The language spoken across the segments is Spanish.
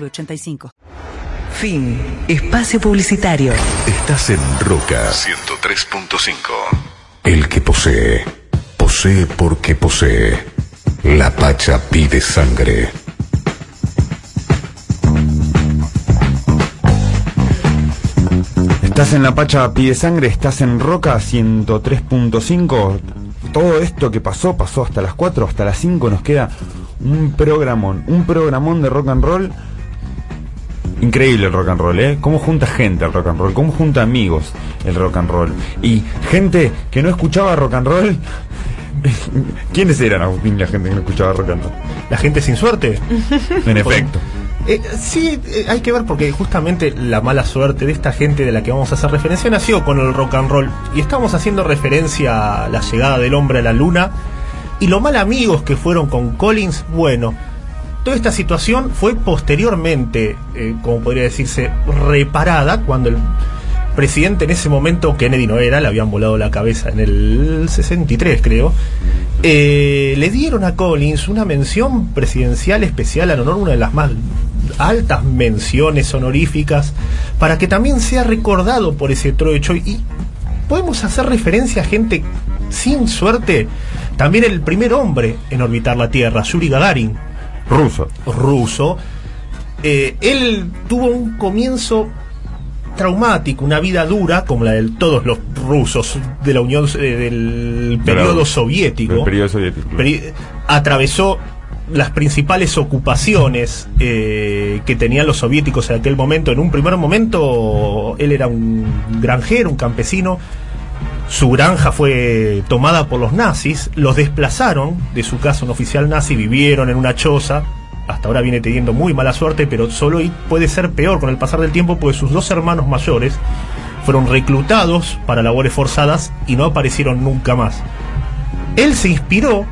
906985. Fin. Espacio publicitario. Estás en Roca 103.5. El que posee, posee porque posee. La Pacha pide sangre. Estás en La Pacha pide sangre, estás en Roca 103.5. Todo esto que pasó, pasó hasta las 4, hasta las 5 nos queda un programón, un programón de rock and roll. Increíble el rock and roll, ¿eh? Cómo junta gente el rock and roll, cómo junta amigos el rock and roll. Y gente que no escuchaba rock and roll. ¿Quiénes eran, Agustín, la gente que no escuchaba rock and roll? La gente sin suerte. En efecto. Eh, sí, eh, hay que ver porque justamente la mala suerte de esta gente de la que vamos a hacer referencia nació con el rock and roll. Y estamos haciendo referencia a la llegada del hombre a la luna. Y lo mal amigos que fueron con Collins, bueno, toda esta situación fue posteriormente, eh, como podría decirse, reparada cuando el presidente en ese momento, Kennedy no era, le habían volado la cabeza en el 63 creo, eh, le dieron a Collins una mención presidencial especial al honor, una de las más altas menciones honoríficas, para que también sea recordado por ese hecho y podemos hacer referencia a gente sin suerte. También el primer hombre en orbitar la Tierra, Yuri Gagarin. Ruso. Ruso. Eh, él tuvo un comienzo traumático, una vida dura, como la de todos los rusos de la Unión eh, del periodo soviético. Del periodo soviético. Peri- atravesó las principales ocupaciones eh, que tenían los soviéticos en aquel momento. En un primer momento, él era un granjero, un campesino. Su granja fue tomada por los nazis, los desplazaron de su casa un oficial nazi, vivieron en una choza. Hasta ahora viene teniendo muy mala suerte, pero solo y puede ser peor con el pasar del tiempo, porque sus dos hermanos mayores fueron reclutados para labores forzadas y no aparecieron nunca más. Él se inspiró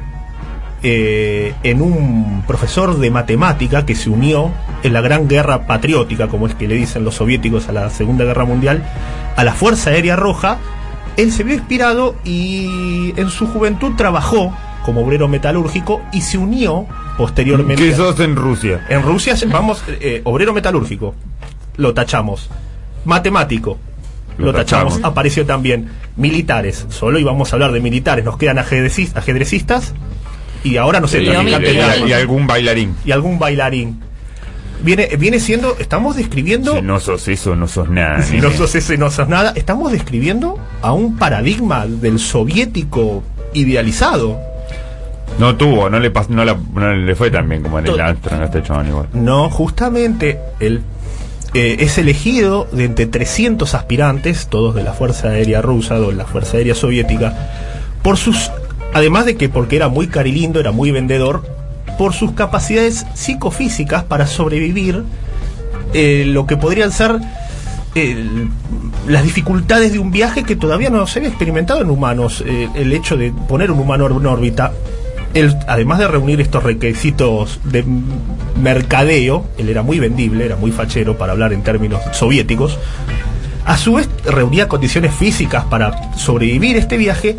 eh, en un profesor de matemática que se unió en la gran guerra patriótica, como es que le dicen los soviéticos a la Segunda Guerra Mundial, a la Fuerza Aérea Roja. Él se vio inspirado y en su juventud trabajó como obrero metalúrgico y se unió posteriormente. ¿Qué sos en Rusia? En Rusia, vamos, eh, obrero metalúrgico, lo tachamos. Matemático, lo, Lo tachamos. tachamos. Apareció también. Militares, solo íbamos a hablar de militares. Nos quedan ajedrecis- ajedrecistas y ahora no sé, Y, y- y algún bailarín. y algún bailarín. Viene, viene siendo, estamos describiendo. Si no sos eso, no sos nada. Si nene. no sos ese, no sos nada. Estamos describiendo a un paradigma del soviético idealizado. No tuvo, no le, pas- no, la- no le fue tan bien como en el Armstrong este chabón igual. No, justamente él eh, es elegido de entre 300 aspirantes, todos de la Fuerza Aérea Rusa o de la Fuerza Aérea Soviética, por sus, además de que porque era muy carilindo, era muy vendedor, por sus capacidades psicofísicas para sobrevivir eh, lo que podrían ser el- las dificultades de un viaje que todavía no se había experimentado en humanos. Eh, el hecho de poner un humano en órbita, él, además de reunir estos requisitos de mercadeo, él era muy vendible, era muy fachero para hablar en términos soviéticos. A su vez reunía condiciones físicas para sobrevivir este viaje.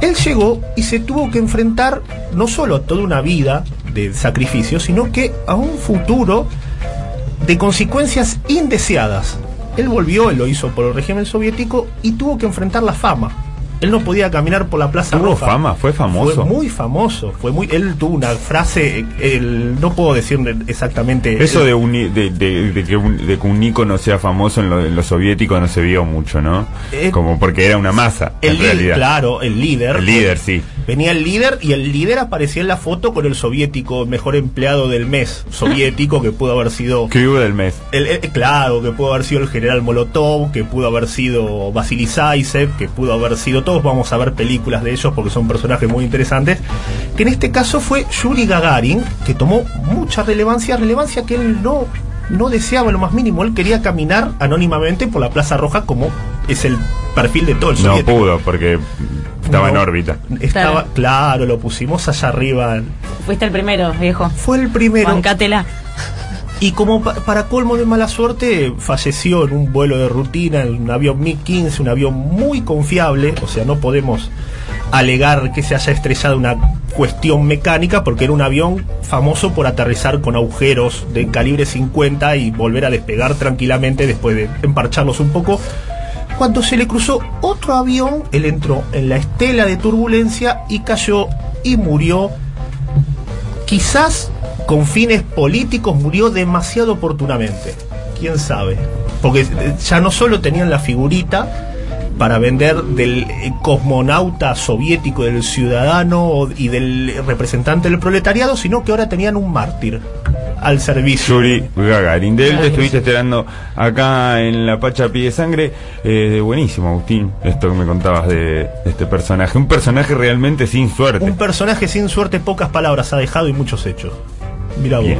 Él llegó y se tuvo que enfrentar no solo a toda una vida de sacrificio, sino que a un futuro de consecuencias indeseadas. Él volvió, él lo hizo por el régimen soviético y tuvo que enfrentar la fama. Él no podía caminar por la Plaza ¿Tuvo Roja. fama? ¿Fue famoso? Fue muy famoso. Fue muy, él tuvo una frase, él, no puedo decir exactamente. Eso de, un, de, de- de que un, de que un ícono sea famoso en lo, en lo soviético no se vio mucho, ¿no? Eh, Como porque era una masa, el en realidad. claro, el líder. El líder, sí. Venía el líder y el líder aparecía en la foto con el soviético, mejor empleado del mes soviético, que pudo haber sido ¿Qué hubo del mes? El- el- claro, que pudo haber sido el general Molotov, que pudo haber sido Vasily Zaisev, que pudo haber sido todos, vamos a ver películas de ellos porque son personajes muy interesantes, que en este caso fue Yuri Gagarin, que tomó mucha relevancia, relevancia que él no no deseaba lo más mínimo. Él quería caminar anónimamente por la Plaza Roja como es el perfil de todo el No soviético. pudo porque estaba en órbita. Estaba, Claro. claro. lo pusimos allá arriba. Fuiste el primero, viejo. Fue el primero. Bancátela. Y como pa- para colmo de mala suerte, falleció en un vuelo de rutina, en un avión MiG-15, un avión muy confiable, o sea, no podemos alegar que se haya estrellado una cuestión mecánica, porque era un avión famoso por aterrizar con agujeros de calibre 50 y volver a despegar tranquilamente después de emparcharlos un poco. Cuando se le cruzó otro avión, él entró en la estela de turbulencia y cayó y murió quizás con fines políticos murió demasiado oportunamente. ¿Quién sabe? Porque eh, ya no solo tenían la figurita para vender del eh, cosmonauta soviético, del ciudadano y del representante del proletariado, sino que ahora tenían un mártir al servicio. Yuri Gagarin. De él te estuviste esperando acá en La Pacha Pide Sangre. Eh, buenísimo, Agustín, esto que me contabas de, de este personaje. Un personaje realmente sin suerte. Un personaje sin suerte, pocas palabras ha dejado y muchos hechos. Mira vos. Bien.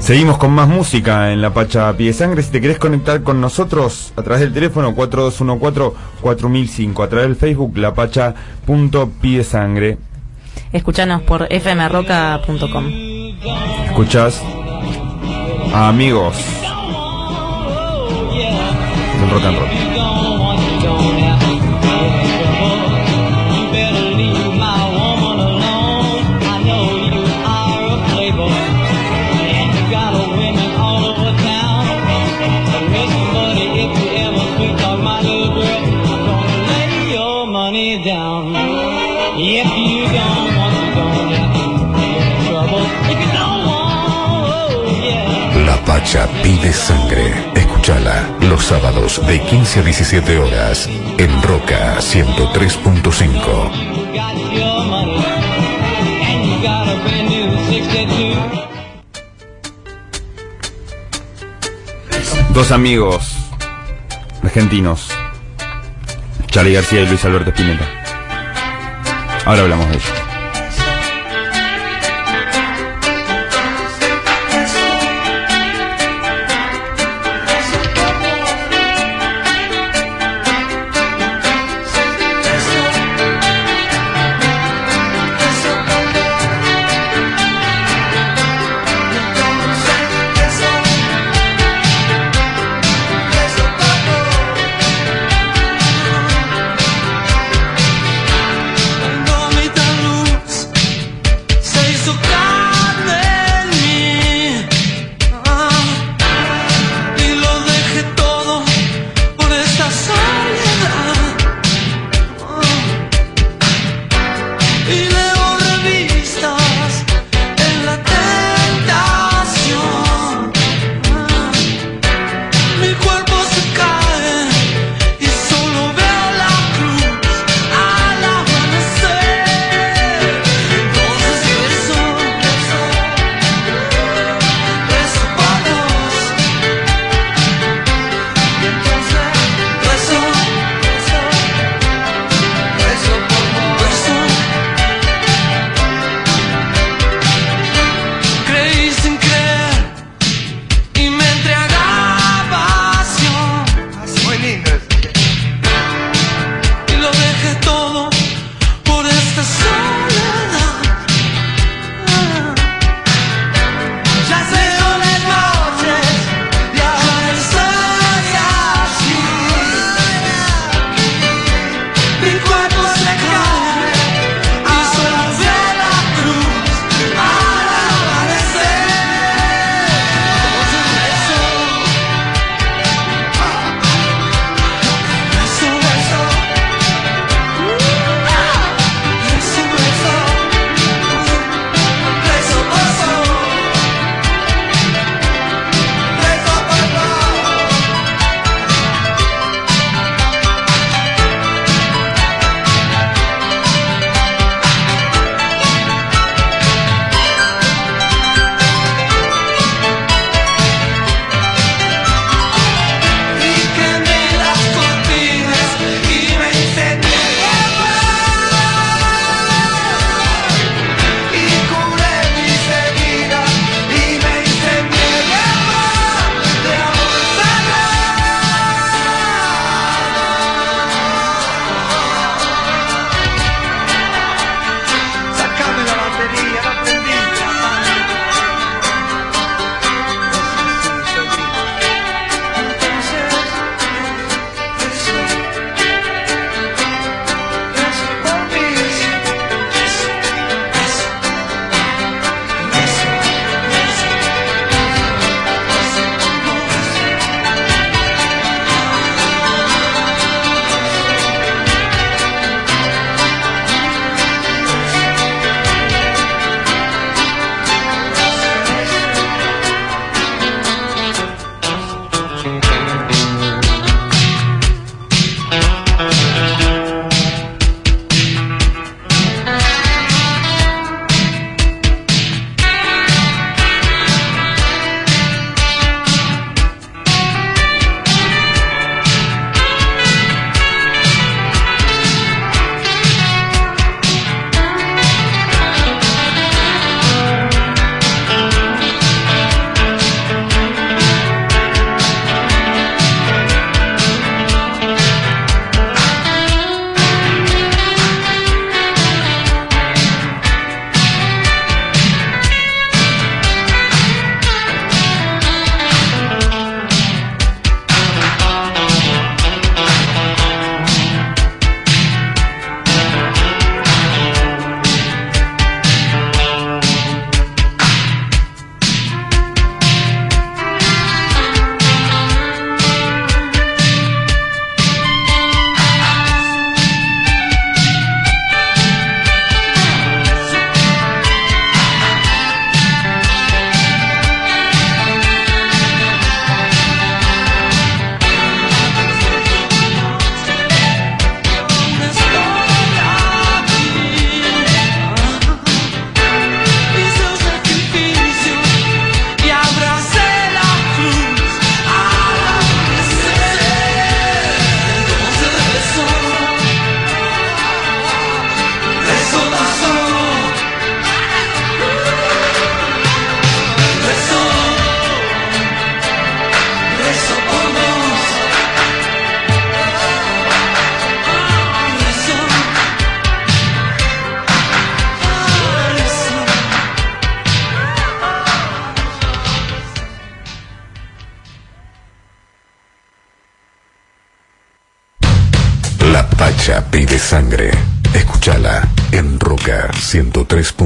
Seguimos con más música en La Pacha Pide Sangre. Si te querés conectar con nosotros a través del teléfono 4214-4005, a través del Facebook lapacha.pidesangre. Escuchanos por fmroca.com. Escuchás a amigos del rock and roll. Pacha pide sangre. Escúchala los sábados de 15 a 17 horas en Roca 103.5. You got your money, and you got a brand new 62. Dos amigos argentinos, Charlie García y Luis Alberto Spinetta. Ahora hablamos de ellos. 103.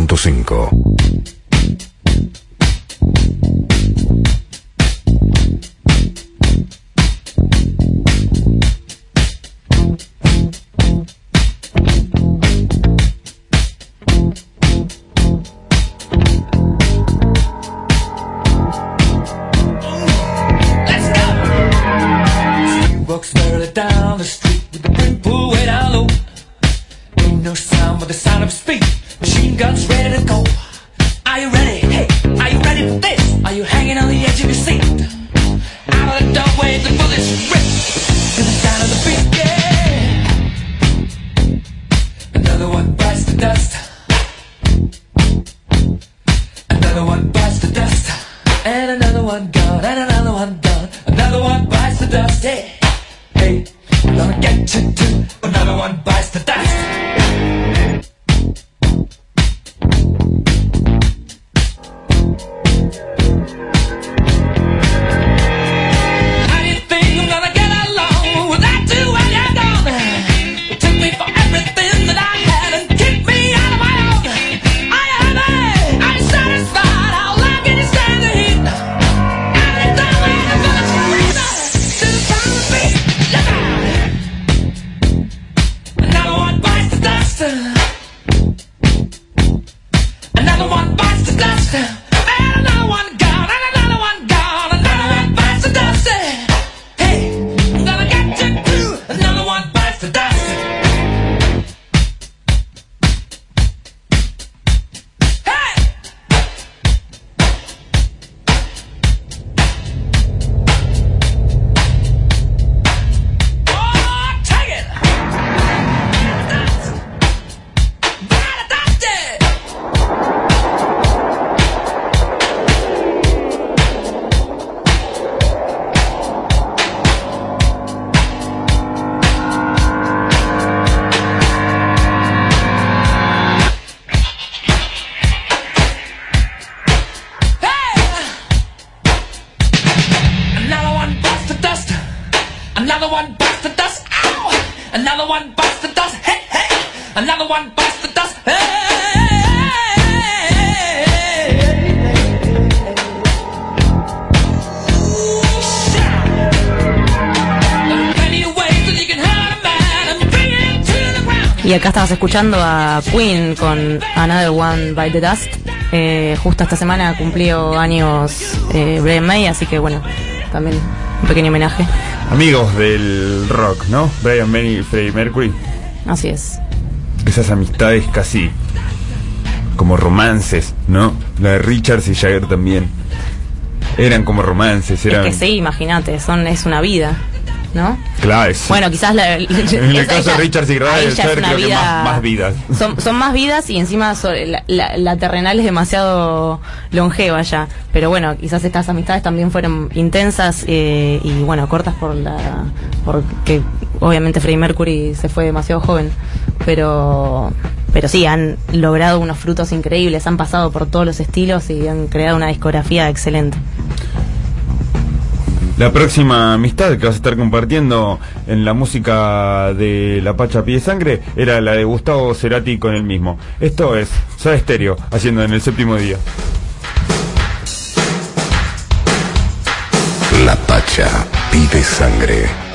Get. Another one bites the dust. Y acá estabas escuchando a Queen con Another One by the Dust. Eh, justo esta semana cumplió años eh, Brian May, así que bueno, también un pequeño homenaje. Amigos del rock, ¿no? Brian May y Freddie Mercury. Así es. Esas amistades casi como romances, ¿no? La de Richards y Jagger también. Eran como romances, eran... Es que sí, imagínate, son es una vida, ¿no? Claro, es- Bueno, quizás la, En el caso de Richards y una creo que más, más vidas. Son, son más vidas y encima la terrenal es demasiado longeva ya. Pero bueno, quizás estas amistades también fueron intensas eh, y bueno, cortas por la. porque obviamente Freddie Mercury se fue demasiado joven. Pero. Pero sí, han logrado unos frutos increíbles, han pasado por todos los estilos y han creado una discografía excelente. La próxima amistad que vas a estar compartiendo en la música de La Pacha Pie Sangre era la de Gustavo Cerati con el mismo. Esto es Soda Stereo, haciendo en el séptimo día. La Pacha pide sangre.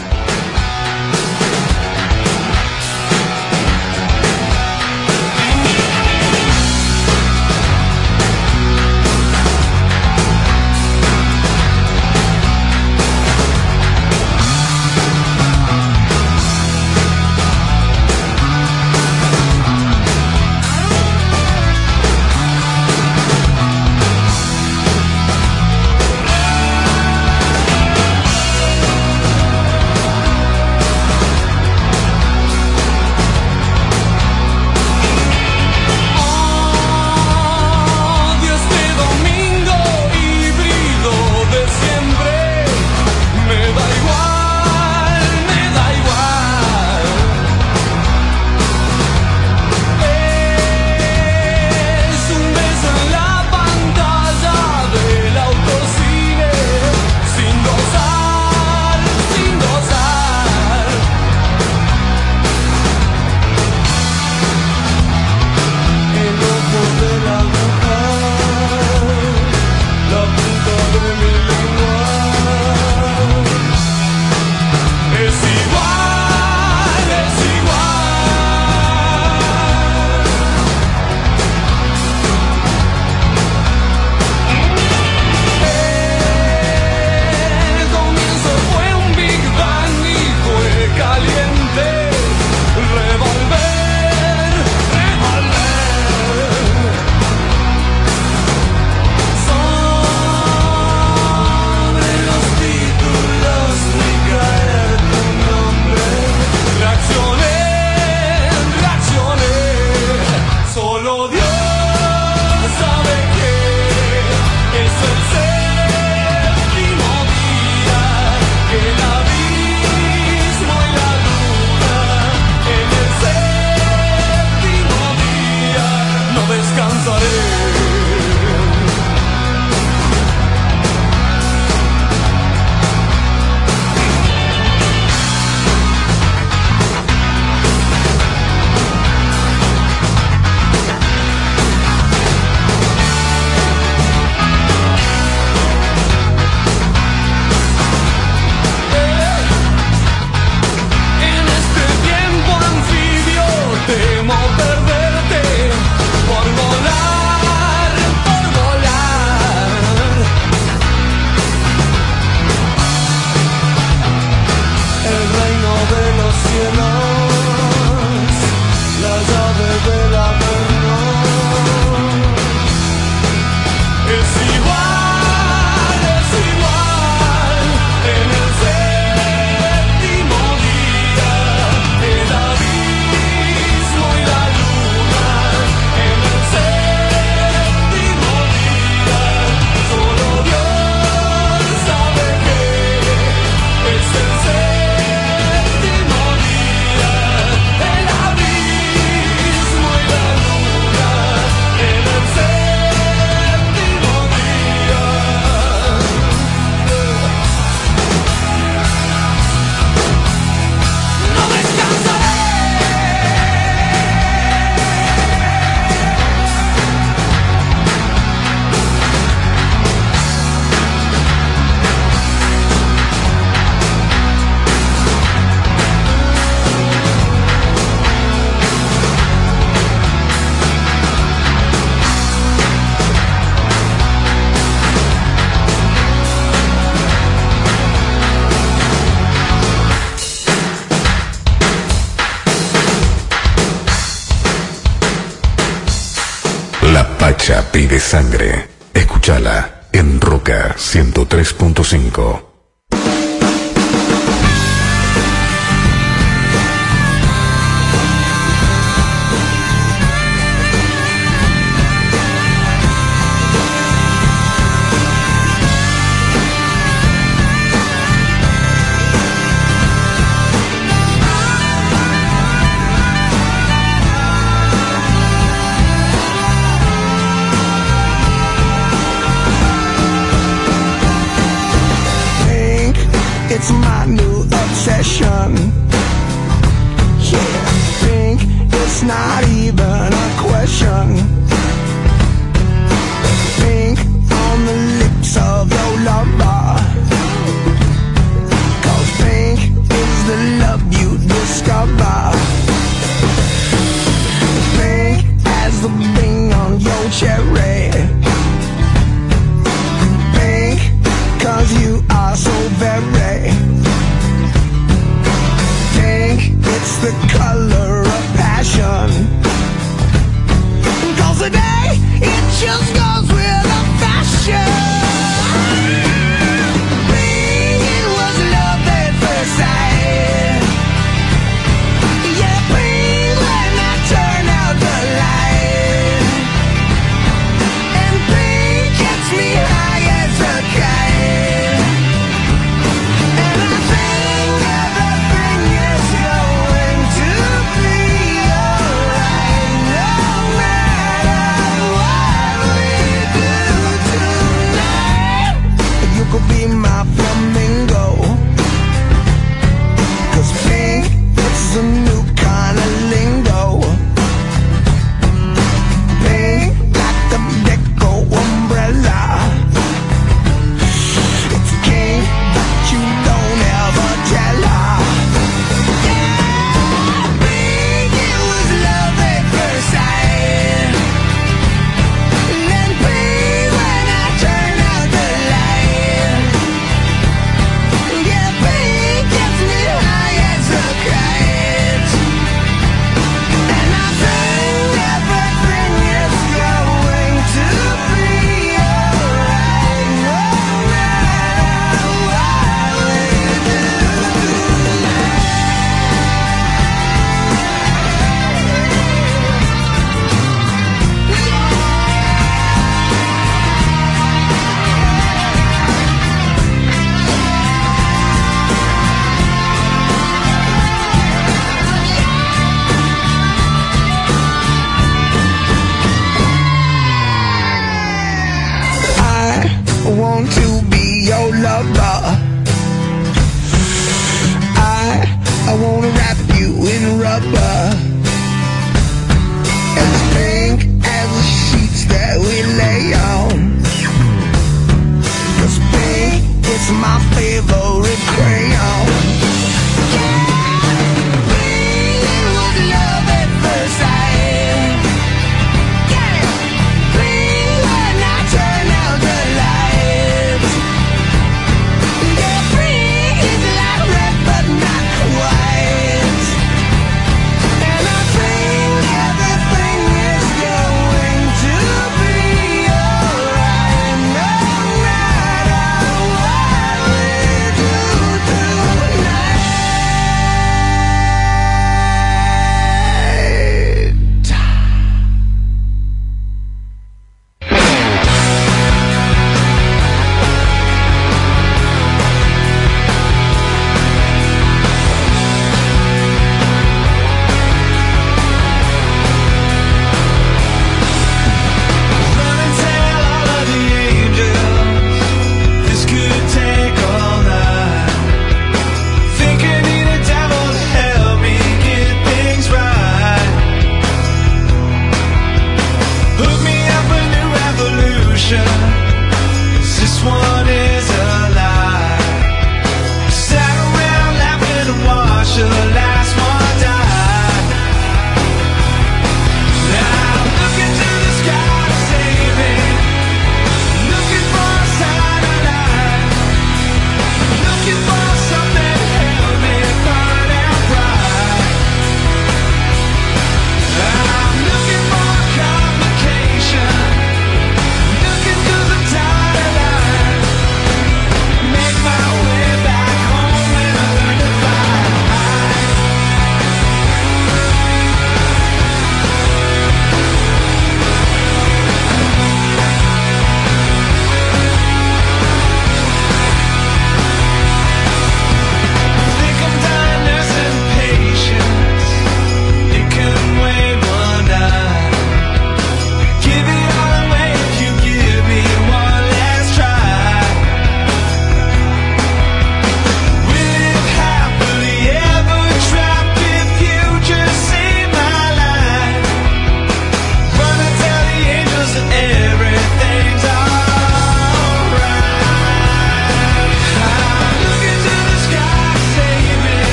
Pide sangre. Escúchala en Roca 103.5.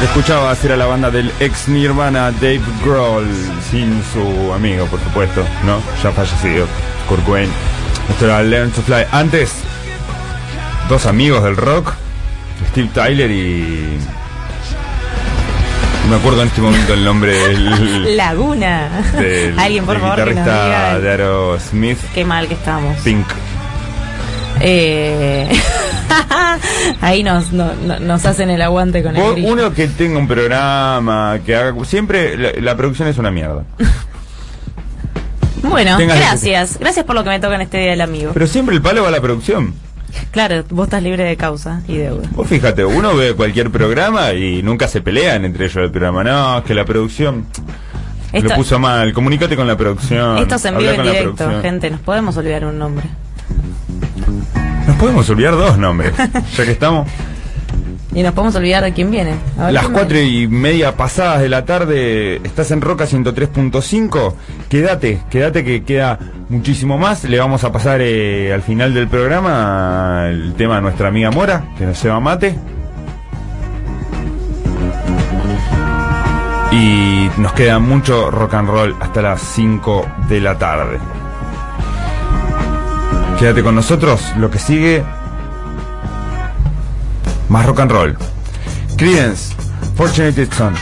que escuchabas era la banda del ex Nirvana Dave Grohl, sin su amigo, por supuesto, ¿no? Ya fallecido, Kurt Cobain. Esto era Learn to Fly. Antes, dos amigos del rock, Steve Tyler y... No me acuerdo en este momento el nombre del, Laguna. del- Alguien, por favor, que nos diga. de Aerosmith, Qué mal que estamos. Pink. Eh, ahí nos, no- no- nos hacen el aguante con el grillo. uno que tenga un programa, que haga... Siempre la, la producción es una mierda. Bueno, Tengas- gracias. Gracias por lo que me toca en este día del amigo. Pero siempre el palo va a la producción. Claro, vos estás libre de causa y deuda. Vos fíjate, uno ve cualquier programa y nunca se pelean entre ellos el programa. No, es que la producción Esto- lo puso mal. Comunicate con la producción. Esto es en vivo en directo, gente. Nos podemos olvidar un nombre. Nos podemos olvidar dos nombres, ya que estamos. Y nos podemos olvidar de quién viene. A Las cuatro y media pasadas de la tarde, estás en Roca 103.5. Quédate, quédate que queda muchísimo más. Le vamos a pasar eh, al final del programa el tema a nuestra amiga Mora, que nos lleva mate. Y nos queda mucho rock and roll hasta las 5 de la tarde. Quédate con nosotros, lo que sigue. Más rock and roll. Creedence, Fortunate Son.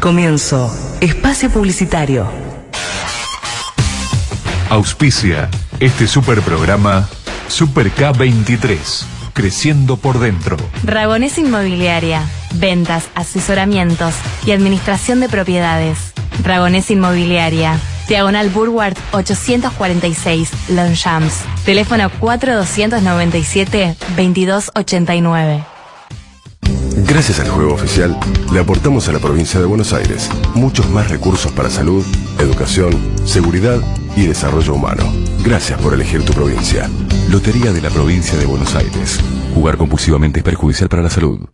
Comienzo. Espacio Publicitario. Auspicia este super programa Super K23, creciendo por dentro. Ragonés Inmobiliaria. Ventas, asesoramientos y administración de propiedades. Ragonés Inmobiliaria. Diagonal Burward 846, Longchamps. Teléfono 4297-2289. Gracias al juego oficial, le aportamos a la provincia de Buenos Aires muchos más recursos para salud, educación, seguridad y desarrollo humano. Gracias por elegir tu provincia. Lotería de la provincia de Buenos Aires. Jugar compulsivamente es perjudicial para la salud.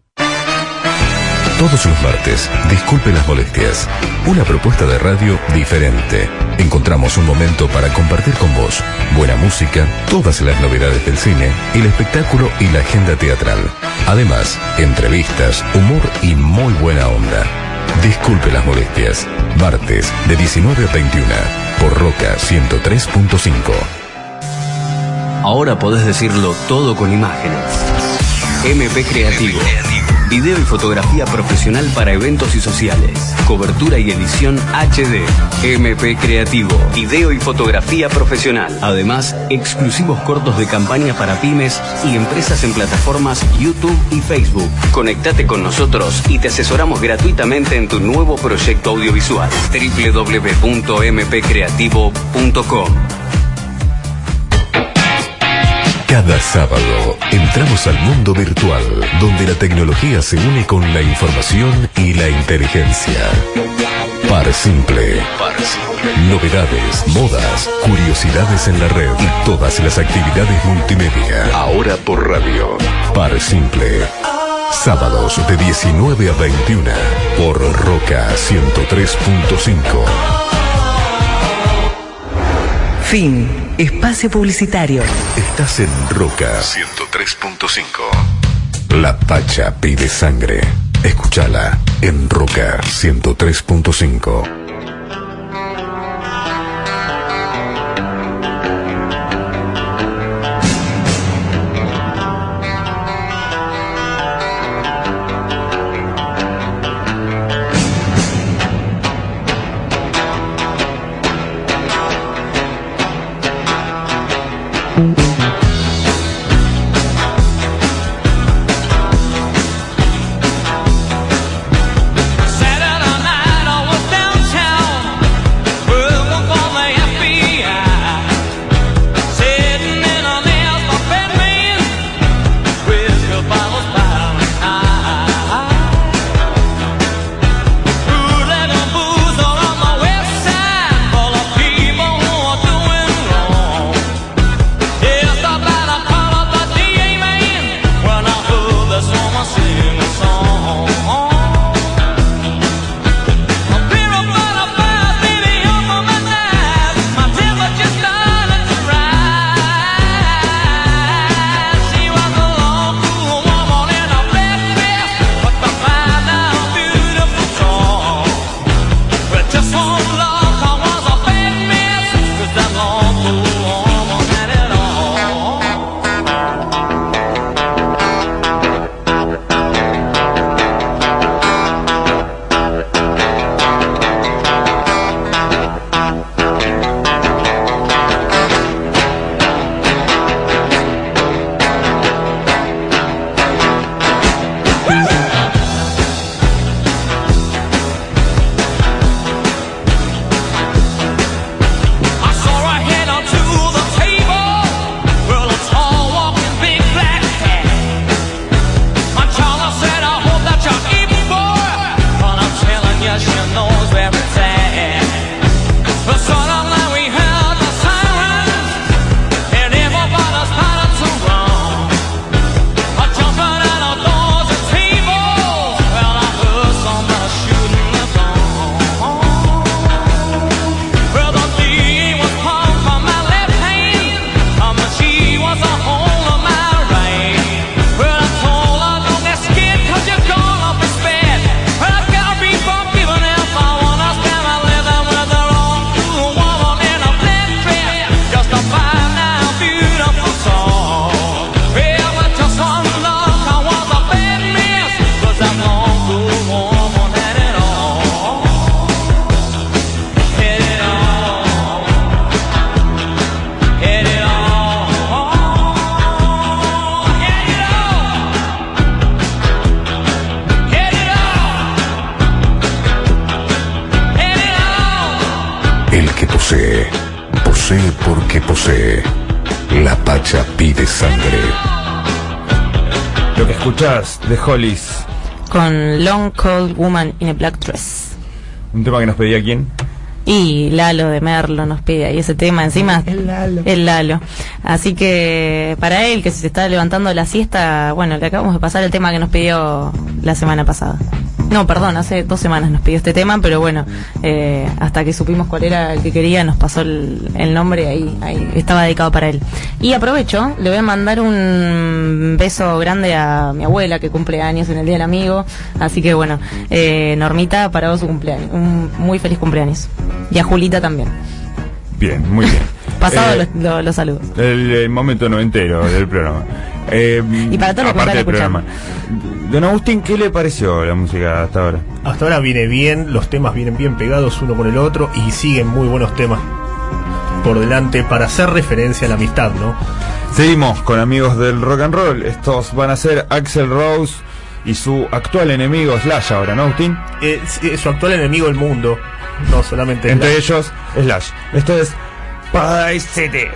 Todos los martes, disculpe las molestias. Una propuesta de radio diferente. Encontramos un momento para compartir con vos buena música, todas las novedades del cine, el espectáculo y la agenda teatral. Además, entrevistas, humor y muy buena onda. Disculpe las molestias. Martes, de 19 a 21, por Roca 103.5. Ahora podés decirlo todo con imágenes. MP Creativo. Video y fotografía profesional para eventos y sociales. Cobertura y edición HD. MP Creativo. Video y fotografía profesional. Además, exclusivos cortos de campaña para pymes y empresas en plataformas YouTube y Facebook. Conectate con nosotros y te asesoramos gratuitamente en tu nuevo proyecto audiovisual. www.mpcreativo.com Cada sábado entramos al mundo virtual, donde la tecnología se une con la información y la inteligencia. Par Simple. Novedades, modas, curiosidades en la red y todas las actividades multimedia. Ahora por radio. Par Simple. Sábados de 19 a 21 por Roca 103.5. Fin. Espacio publicitario. Estás en Roca 103.5. La Pacha pide sangre. Escúchala en Roca 103.5. de Hollis, Con Long Cold Woman in a Black Dress. un tema que nos pedía quién. Y Lalo de Merlo nos pide ahí ese tema encima. El Lalo. El Lalo. Así que para él, que se está levantando de la siesta, bueno, le acabamos de pasar el tema que nos pidió la semana pasada. No, perdón, hace dos semanas nos pidió este tema, pero bueno, eh, hasta que supimos cuál era el que quería, nos pasó el, el nombre ahí, ahí estaba dedicado para él. Y aprovecho, le voy a mandar un beso grande a mi abuela que cumple años en el Día del Amigo. Así que bueno, eh, Normita, para vos su cumpleaños. Un muy feliz cumpleaños. Y a Julita también. Bien, muy bien. Pasado Eh, los, los- los saludos. El, eh, momento noventero del programa. Eh, Y para todos los que del programa. Don Agustín, ¿qué le pareció la música hasta ahora? Hasta ahora viene bien, los temas vienen bien pegados uno con el otro y siguen muy buenos temas por delante para hacer referencia a la amistad, ¿no? Seguimos con amigos del rock and roll. Estos van a ser Axel Rose y su actual enemigo Slash ahora, ¿no, Agustín? Eh, su actual enemigo el mundo, no solamente Entre ellos, Slash. Esto es Paradise City.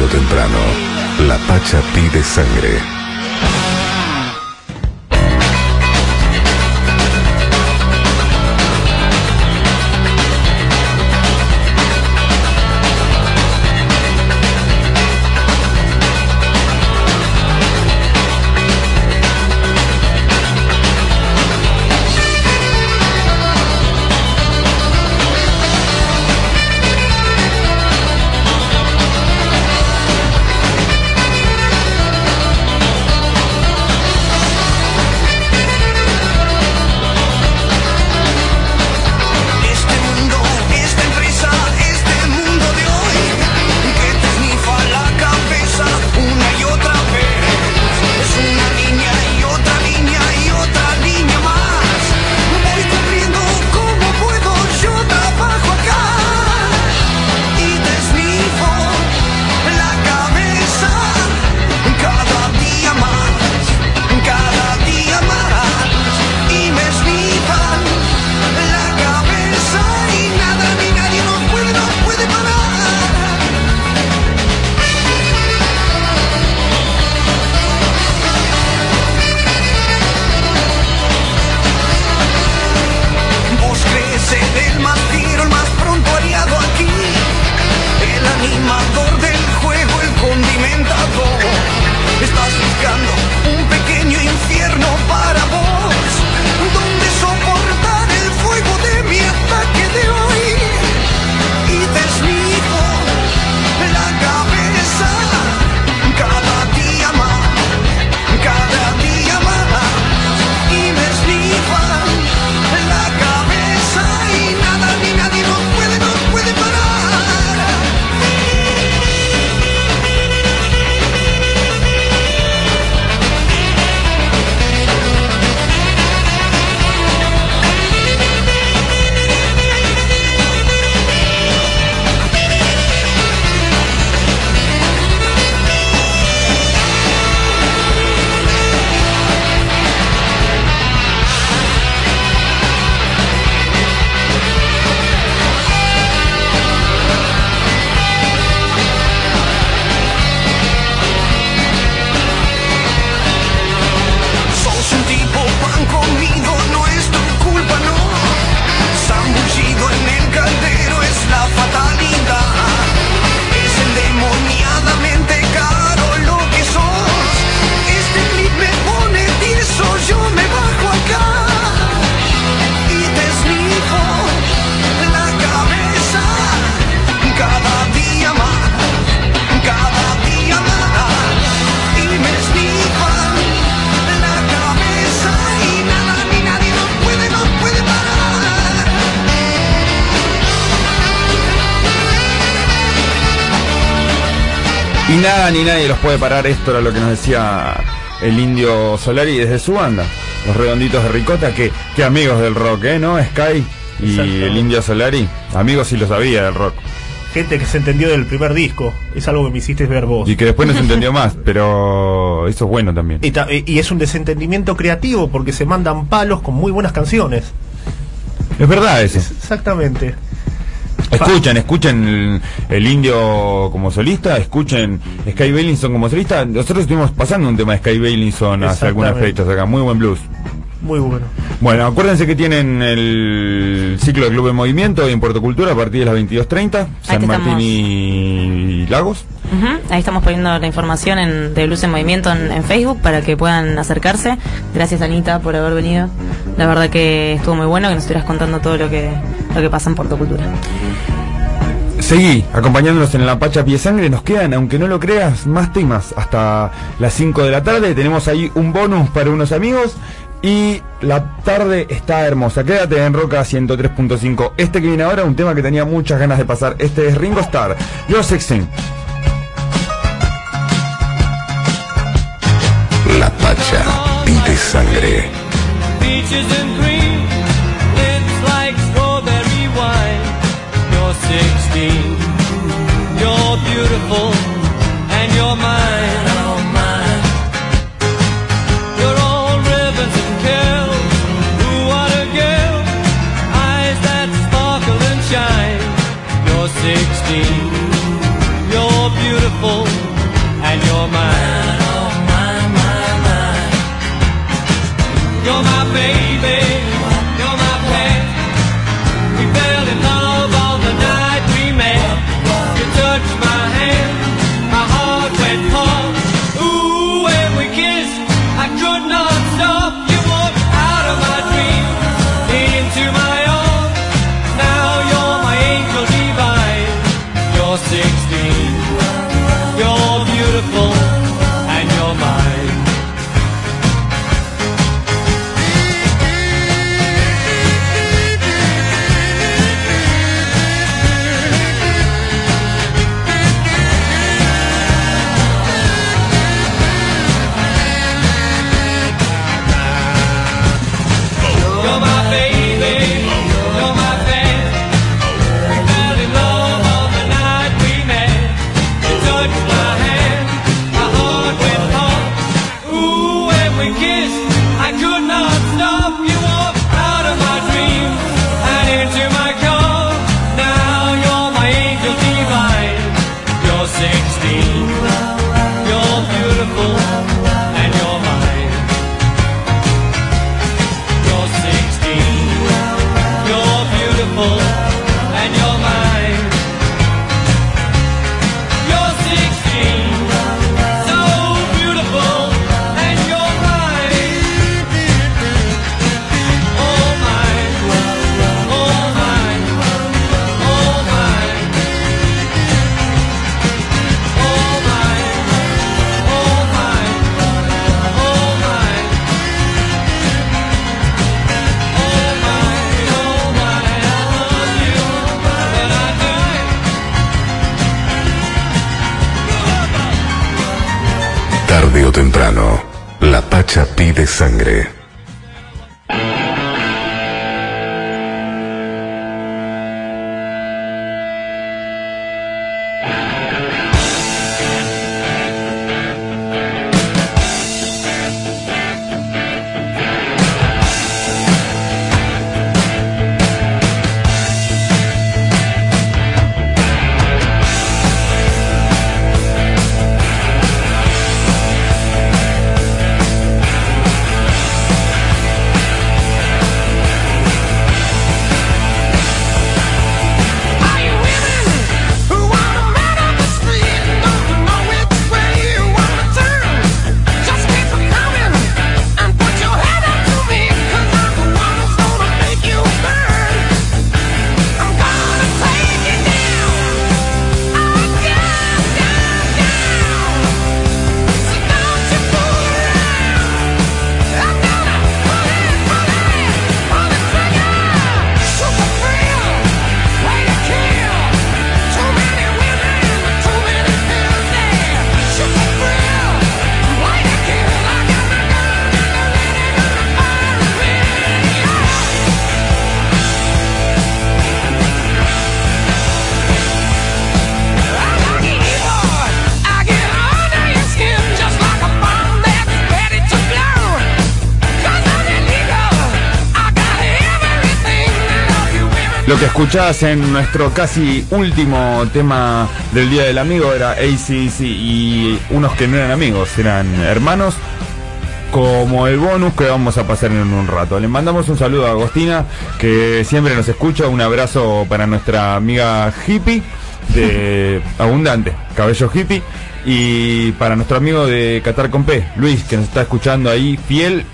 Temprano. La Pacha pide sangre. Puede parar. Esto era lo que nos decía el indio Solari desde su banda. Los redonditos de Ricota, que, que amigos del rock, ¿eh? ¿No? Sky y el indio Solari. Amigos si lo sabía del rock. Gente que se entendió del primer disco. Es algo que me hiciste ver vos. Y que después no se entendió más, pero eso es bueno también. Y, ta- y es un desentendimiento creativo porque se mandan palos con muy buenas canciones. Es verdad eso. Exactamente. Escuchen, escuchen el, el indio como solista, escuchen Sky Bailinson como solista. Nosotros estuvimos pasando un tema de Sky Bailinson hace algunas fechas acá, muy buen blues. Muy bueno. Bueno, acuérdense que tienen el ciclo de Club en Movimiento en Puerto Cultura a partir de las 22.30, San Martín y Lagos. Ahí estamos poniendo la información en, de Blues en Movimiento en, en Facebook para que puedan acercarse. Gracias Anita por haber venido. La verdad que estuvo muy bueno que nos estuvieras contando todo lo que, lo que pasa en Puerto Cultura. Seguí acompañándonos en la Pacha Pie Sangre. Nos quedan, aunque no lo creas, más temas hasta las 5 de la tarde. Tenemos ahí un bonus para unos amigos. Y la tarde está hermosa. Quédate en Roca 103.5. Este que viene ahora, un tema que tenía muchas ganas de pasar. Este es Ringo Starr. Yo Sexing. La Pacha pide sangre. Peaches and cream, lips like strawberry wine. You're 16, you're beautiful, and you're mine. see. Temprano, la Pacha pide sangre. Lo que escuchás en nuestro casi último tema del Día del Amigo era ACDC y unos que no eran amigos, eran hermanos, como el bonus que vamos a pasar en un rato. Le mandamos un saludo a Agostina, que siempre nos escucha, un abrazo para nuestra amiga hippie, de abundante, cabello hippie, y para nuestro amigo de Qatar con P, Luis, que nos está escuchando ahí, fiel.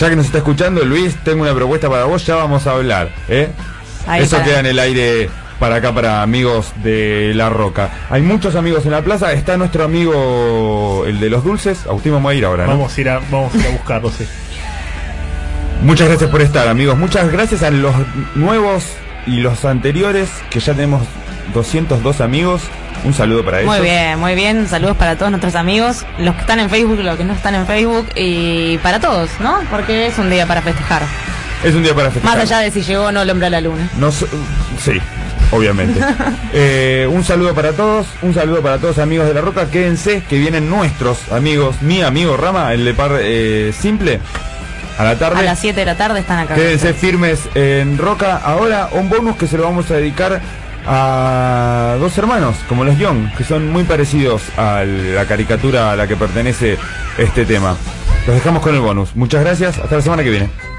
Ya que nos está escuchando, Luis, tengo una propuesta para vos, ya vamos a hablar, ¿eh? Ahí Eso queda en el aire para acá, para amigos de La Roca. Hay muchos amigos en la plaza. Está nuestro amigo, el de los dulces. Agustín, vamos a ir ahora, ¿no? Vamos a ir a, vamos a, ir a buscarlo, sí. Muchas gracias por estar, amigos. Muchas gracias a los nuevos y los anteriores, que ya tenemos 202 amigos. Un saludo para ellos. Muy bien, muy bien. Saludos para todos nuestros amigos, los que están en Facebook, los que no están en Facebook y para todos, ¿no? Porque es un día para festejar. Es un día para festejar. Más allá de si llegó o no el hombre a la luna. No sí, obviamente. Eh, un saludo para todos, un saludo para todos amigos de La Roca. Quédense que vienen nuestros amigos, mi amigo Rama, el de par eh, simple, a la tarde. A las 7 de la tarde están acá. Quédense firmes en Roca. Ahora un bonus que se lo vamos a dedicar a dos hermanos, como los Young, que son muy parecidos a la caricatura a la que pertenece este tema. Los dejamos con el bonus. Muchas gracias. Hasta la semana que viene.